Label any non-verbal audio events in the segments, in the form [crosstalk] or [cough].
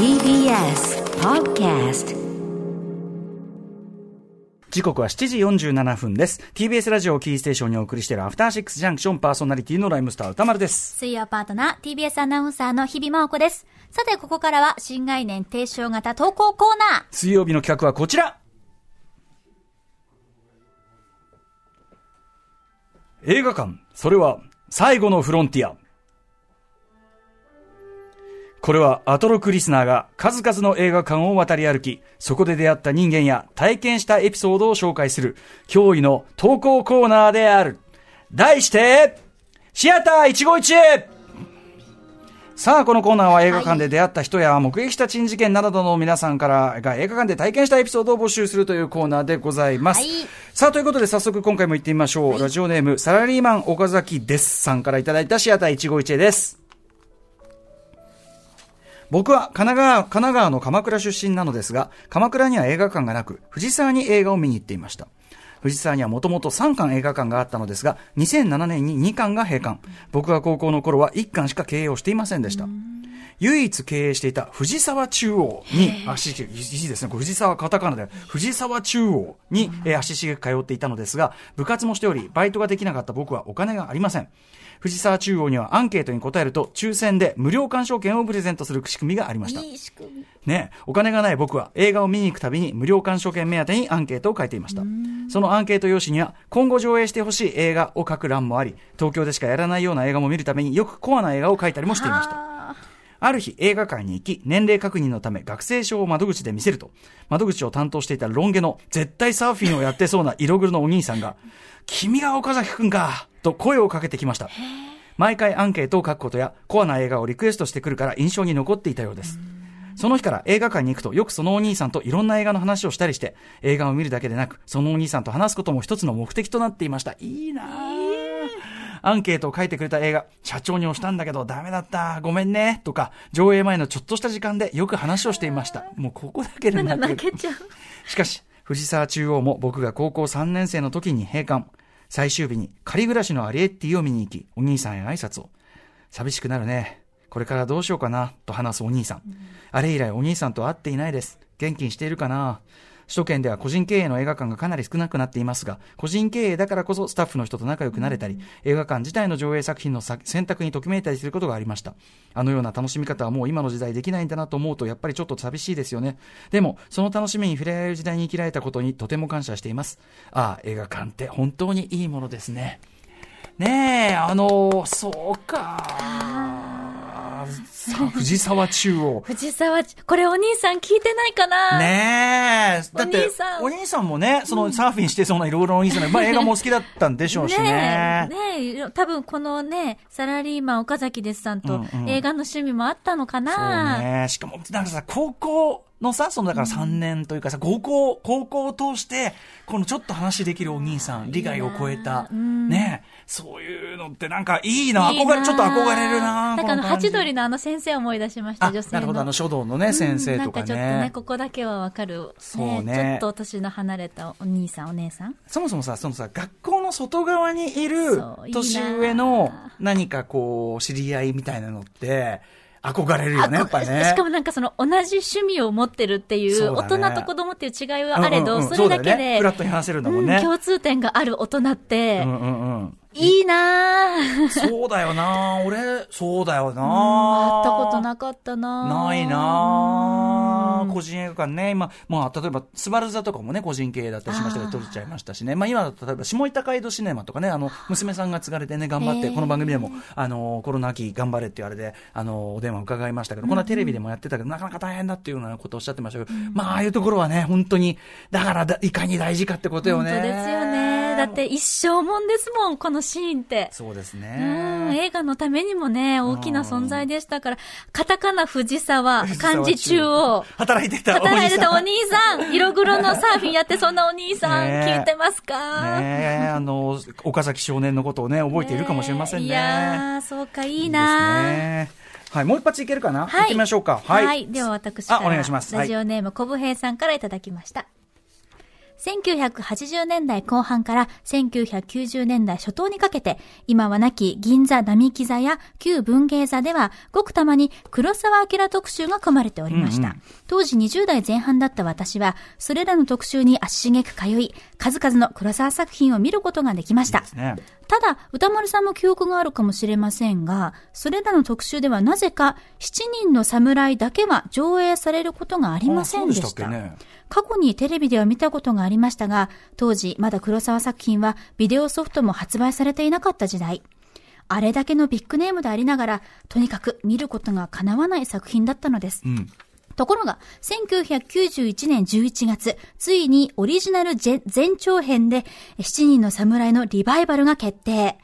TBS Podcast 時刻は7時47分です。TBS ラジオをキーステーションにお送りしているアフターシックスジャンクションパーソナリティのライムスター歌丸です。水曜パートナー、TBS アナウンサーの日々真央子です。さて、ここからは新概念提唱型投稿コーナー。水曜日の企画はこちら映画館、それは最後のフロンティア。これはアトロクリスナーが数々の映画館を渡り歩き、そこで出会った人間や体験したエピソードを紹介する驚異の投稿コーナーである。題して、シアター一期一会さあ、このコーナーは映画館で出会った人や目撃した珍事件などの皆さんからが映画館で体験したエピソードを募集するというコーナーでございます。はいさあ、ということで早速今回も行ってみましょう。ラジオネーム、サラリーマン岡崎ですさんからいただいたシアター一期一会です。僕は神奈川神奈川の鎌倉出身なのですが、鎌倉には映画館がなく、藤沢に映画を見に行っていました。藤沢にはもともと3館映画館があったのですが、2007年に2館が閉館。僕が高校の頃は1館しか経営をしていませんでした。唯一経営していた藤沢中央に足しげく、いいですね、藤沢カタカナで、藤沢中央に、えー足しげく通っていたのですが、部活もしており、バイトができなかった僕はお金がありません。藤沢中央にはアンケートに答えると、抽選で無料鑑賞券をプレゼントする仕組みがありました。いい仕組み。ねお金がない僕は映画を見に行くたびに無料鑑賞券目当てにアンケートを書いていました。そのアンケート用紙には今後上映してほしい映画を書く欄もあり、東京でしかやらないような映画も見るためによくコアな映画を書いたりもしていました。あある日映画館に行き、年齢確認のため学生証を窓口で見せると、窓口を担当していたロン毛の絶対サーフィンをやってそうな色黒のお兄さんが、君が岡崎くんかと声をかけてきました。毎回アンケートを書くことやコアな映画をリクエストしてくるから印象に残っていたようです。その日から映画館に行くとよくそのお兄さんといろんな映画の話をしたりして、映画を見るだけでなく、そのお兄さんと話すことも一つの目的となっていました。いいなぁ。アンケートを書いてくれた映画、社長に押したんだけどダメだった、ごめんね、とか、上映前のちょっとした時間でよく話をしていました。もうここだけで泣けう。しかし、藤沢中央も僕が高校3年生の時に閉館。最終日に仮暮らしのアリエッティを見に行き、お兄さんへ挨拶を。寂しくなるね。これからどうしようかな、と話すお兄さん。あれ以来お兄さんと会っていないです。元気にしているかな首都圏では個人経営の映画館がかなり少なくなっていますが、個人経営だからこそスタッフの人と仲良くなれたり、映画館自体の上映作品のさ選択にときめいたりすることがありました。あのような楽しみ方はもう今の時代できないんだなと思うと、やっぱりちょっと寂しいですよね。でも、その楽しみに触れられる時代に生きられたことにとても感謝しています。ああ、映画館って本当にいいものですね。ねえ、あのそうか。さ [laughs] 藤沢中央。藤沢ち、これお兄さん聞いてないかな？ねえ。だってお兄さん。お兄さんもね、そのサーフィンしてそうないろいろなお兄さんで、[laughs] まあ映画もお好きだったんでしょうしね。ねえ、ねえ、多分このね、サラリーマン岡崎ですさんとうんうん映画の趣味もあったのかそうな、ね。しかも、なんかさ、高校のさ、そのだから3年というかさ、高校、高校を通して、このちょっと話できるお兄さん、利害を超えた、うん。ねそういうのってなんかいいな、憧れ、ちょっと憧れるな。なんかあの、ハチドリのあの先生を思い出しました、あ女性の。なるほど、あの書道のね、先生とかうんなんかちょっとね、ね。ここだけはわかる。そうねちょっと年の離れたお兄さん、お姉さん。そもそもさ、そのさ、学校の外側にいる年上の何かこう、知り合いみたいなのって、憧れるよね、やっぱね。しかもなんかその同じ趣味を持ってるっていう、大人と子供っていう違いはあれど、それだけで、フラットに話せるんだもんねうん共通点がある大人って、うんうんうん。いいなぁ。そうだよな俺、そうだよな会ったことなかったなぁ。ないな個人映画館ね、今、まあ、例えば、スバル座とかもね、個人経営だったりしましたけど、取れちゃいましたしね。まあ、今例えば、下板街道シネマとかね、あの、娘さんが継がれてね、頑張って、この番組でも、あの、コロナ期頑張れって言われて、あの、お電話伺いましたけど、このテレビでもやってたけど、なかなか大変だっていうようなことをおっしゃってましたけど、まあ、ああいうところはね、本当に、だからだ、いかに大事かってことよね。本当ですよね。だって一生もんですもん、このシーンって。そうですうん、ね。映画のためにもね、大きな存在でしたから、カタカナ藤沢、漢字中央、働いてたお兄さん。働いてたお兄さん、色黒のサーフィンやってそんなお兄さん、聞いてますか？ねえ、あの、岡崎少年のことをね、覚えているかもしれませんね。いやー、そうか、いいいな。はい、もう一発いけるかな、はい。行ってみましょうか。はい。はい。では私から。あお願いしますはいラジオネーム、小武平さんからいただきました。1980年代後半から1990年代初頭にかけて、今はなき銀座並木座や旧文芸座では、ごくたまに黒沢明特集が組まれておりました。うんうん、当時20代前半だった私は、それらの特集に足しげく通い、数々の黒沢作品を見ることができました。いいね、ただ、歌丸さんも記憶があるかもしれませんが、それらの特集ではなぜか、7人の侍だけは上映されることがありませんでした。ね、過去にテレビでは見たことがありましたが、当時まだ黒沢作品はビデオソフトも発売されていなかった時代。あれだけのビッグネームでありながら、とにかく見ることが叶わない作品だったのです。うんところが、1991年11月、ついにオリジナル前長編で、7人の侍のリバイバルが決定。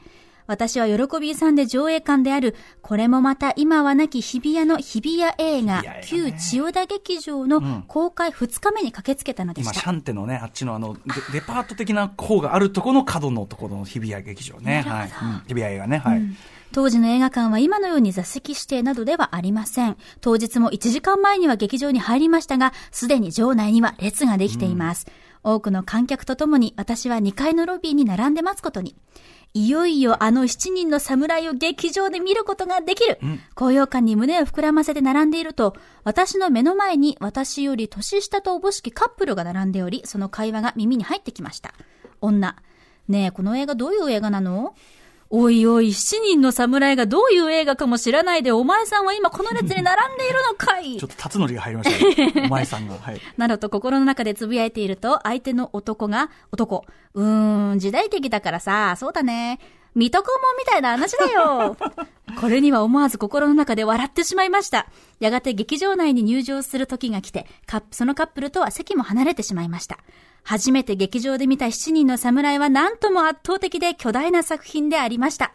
私は喜びさんで上映館である、これもまた今はなき日比谷の日比谷映画、旧千代田劇場の公開2日目に駆けつけたのでした。今、シャンテのね、あっちのあのデ、デパート的な方があるところの角のところの日比谷劇場ね。はい。うん、日比谷映画ね。はい。うん当時の映画館は今のように座席指定などではありません。当日も1時間前には劇場に入りましたが、すでに場内には列ができています。うん、多くの観客とともに私は2階のロビーに並んで待つことに。いよいよあの7人の侍を劇場で見ることができる、うん、高揚感に胸を膨らませて並んでいると、私の目の前に私より年下とおぼしきカップルが並んでおり、その会話が耳に入ってきました。女。ねえ、この映画どういう映画なの？おいおい、七人の侍がどういう映画かも知らないで、お前さんは今この列に並んでいるのかいちょっと辰則が入りましたお前さんが。はい。[laughs] などと心の中でつぶやいていると、相手の男が、男、うーん、時代劇だからさ、そうだね。水戸黄門みたいな話だよ。[laughs] これには思わず心の中で笑ってしまいました。やがて劇場内に入場する時が来て、そのカップルとは席も離れてしまいました。初めて劇場で見た7人の侍は何とも圧倒的で巨大な作品でありました。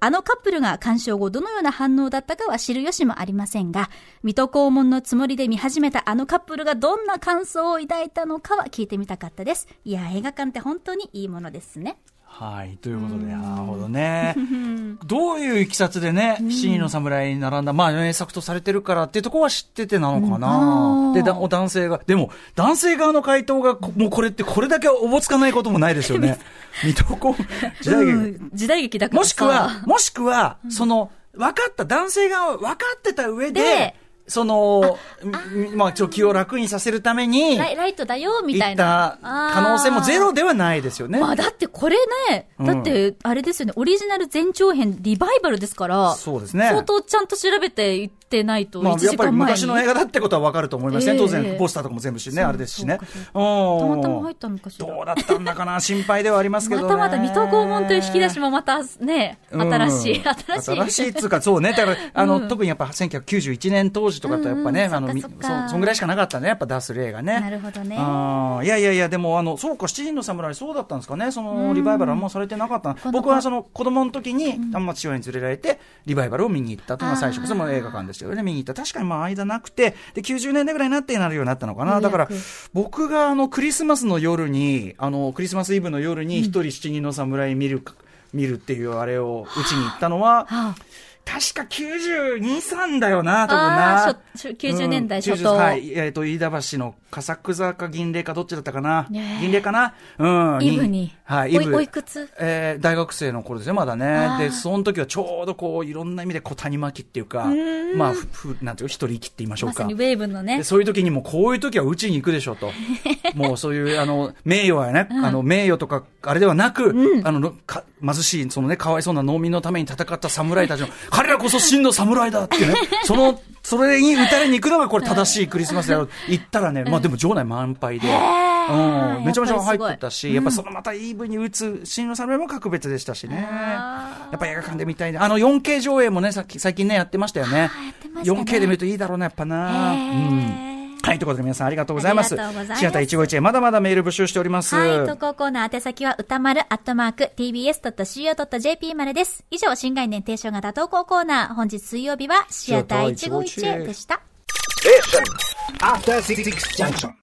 あのカップルが鑑賞後どのような反応だったかは知る由もありませんが、水戸黄門のつもりで見始めたあのカップルがどんな感想を抱いたのかは聞いてみたかったです。いや、映画館って本当にいいものですね。はい。ということで、なるほどね。[laughs] どういういきさつでね、七人の侍に並んだ、まあ、名作とされてるからっていうところは知っててなのかな。で、だ男性が、でも、男性側の回答が、もうこれってこれだけおぼつかないこともないですよね。水戸黄時代劇。時代劇だからもしくは、もしくは、その、分かった、男性が分かってた上で、その、まあ、ちょ気を楽にさせるために、ライライトだよ、みたいな。可能性もゼロではないですよね。まあ、だってこれね、だって、あれですよね、オリジナル前長編リバイバルですから、そうですね。相当ちゃんと調べていってないと、まあ、やっぱり昔の映画だってことはわかると思いますね。当然、ポスターとかも全部しね、あれですしね。たまたま入ったのかしら。どうだったんだかな、心配ではありますけどまたまた水戸黄門という引き出しもまたね、新しい、新しい。新しいっつうか、そうね。だから、[laughs] あの、特にやっぱ1991年当時とかとやっぱね、あの、そ、そんぐらいしかなかったね、やっぱ出す例がね。なるほどね。いやいやいや、でも、あの、そうか、七人の侍、そうだったんですかね、そのリバイバルはもうされてなかった。僕はその子供の時に、あんま父親に連れられて、リバイバルを見に行ったというのが最初、それも映画館でしたよね、見に行った。確かにまあ間なくて、で、90年代ぐらいになってなるようになったのかな。だから、僕があの、クリスマスの夜に、あの、クリスマスイブの夜に一人七人の侍見る、見るっていうあれをうちに行ったのは、確か92、3だよな、多分な。90年代初頭。はい。えっ、ー、と、飯田橋の笠久座か銀霊かどっちだったかな。銀霊かな？うん。イブに。はい。イブ。おいくつ？えー、大学生の頃ですね、まだね。で、その時はちょうどこう、いろんな意味でこう、谷巻きっていうか、まあ、ふ、なんていう一人息って言いましょうか。まウェーブのね。そういう時にもこういう時はうちに行くでしょと。[laughs] もうそういう、あの、名誉はね、うん、あの、名誉とか、あれではなく、うん、あの、か貧しい、そのね、かわいそうな農民のために戦った侍たちの、[laughs] 彼らこそ真の侍だってね、[laughs] その、それに打たれに行くのがこれ正しいクリスマスだよ。[laughs] 行ったらね、まあでも場内満杯で、うん、めちゃめちゃ入ってたし、やっぱそのまたイーブに打つ真の侍も格別でしたしね。やっぱ映画館で見たいね。あの 4K 上映もね、さっき、最近ね、やってましたよね。4K で見るといいだろうな、やっぱな。うんはい、ということで皆さんありがとうございます。ありがとうございます。シアター一期一会、まだまだメール募集しております。はい、投稿コーナー宛先は歌丸アットマーク tbs.co.jp までです。以上、新概念提唱型投稿コーナー、本日水曜日はシアター一期一会でした。え